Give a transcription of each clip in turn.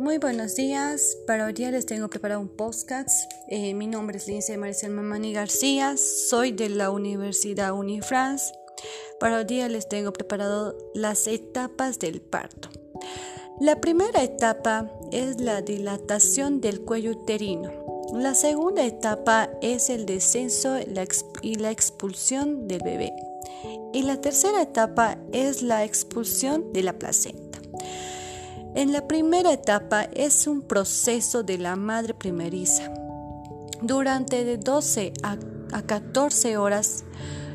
Muy buenos días. Para hoy día les tengo preparado un podcast. Eh, mi nombre es Lince Maricel Mamani García. Soy de la Universidad Unifrance. Para hoy día les tengo preparado las etapas del parto. La primera etapa es la dilatación del cuello uterino. La segunda etapa es el descenso y la expulsión del bebé. Y la tercera etapa es la expulsión de la placenta. En la primera etapa es un proceso de la madre primeriza. Durante de 12 a, 14 horas,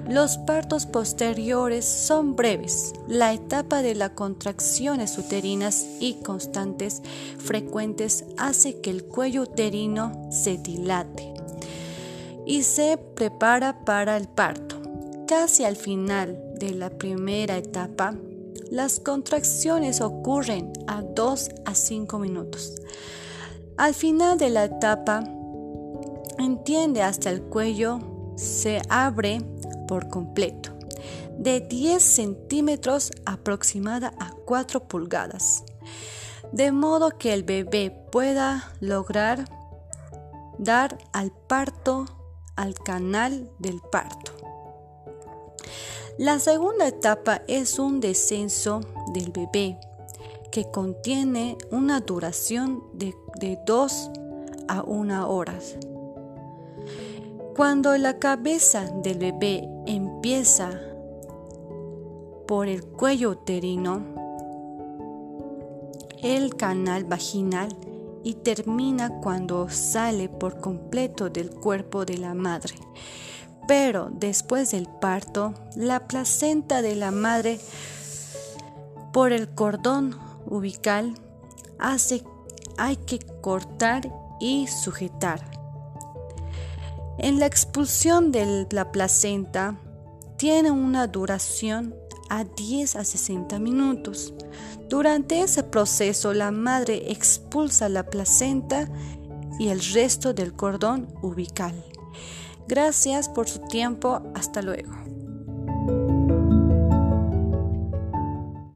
los partos posteriores son breves. La etapa de las contracciones uterinas y constantes frecuentes hace que el cuello uterino se dilate y se prepara para el parto. Casi al final de la primera etapa, las contracciones ocurren a 2 a 5 minutos. Al final de la etapa, entiende hasta el cuello, se abre por completo, de 10 centímetros aproximada a 4 pulgadas, de modo que el bebé pueda lograr dar al parto al canal del parto. La segunda etapa es un descenso del bebé que contiene una duración de, de 2 a 1 hora. Cuando la cabeza del bebé empieza por el cuello uterino, el canal vaginal y termina cuando sale por completo del cuerpo de la madre. Pero después del parto, la placenta de la madre por el cordón ubical hace hay que cortar y sujetar. En la expulsión de la placenta tiene una duración a 10 a 60 minutos. Durante ese proceso la madre expulsa la placenta y el resto del cordón ubical. Gracias por su tiempo. Hasta luego.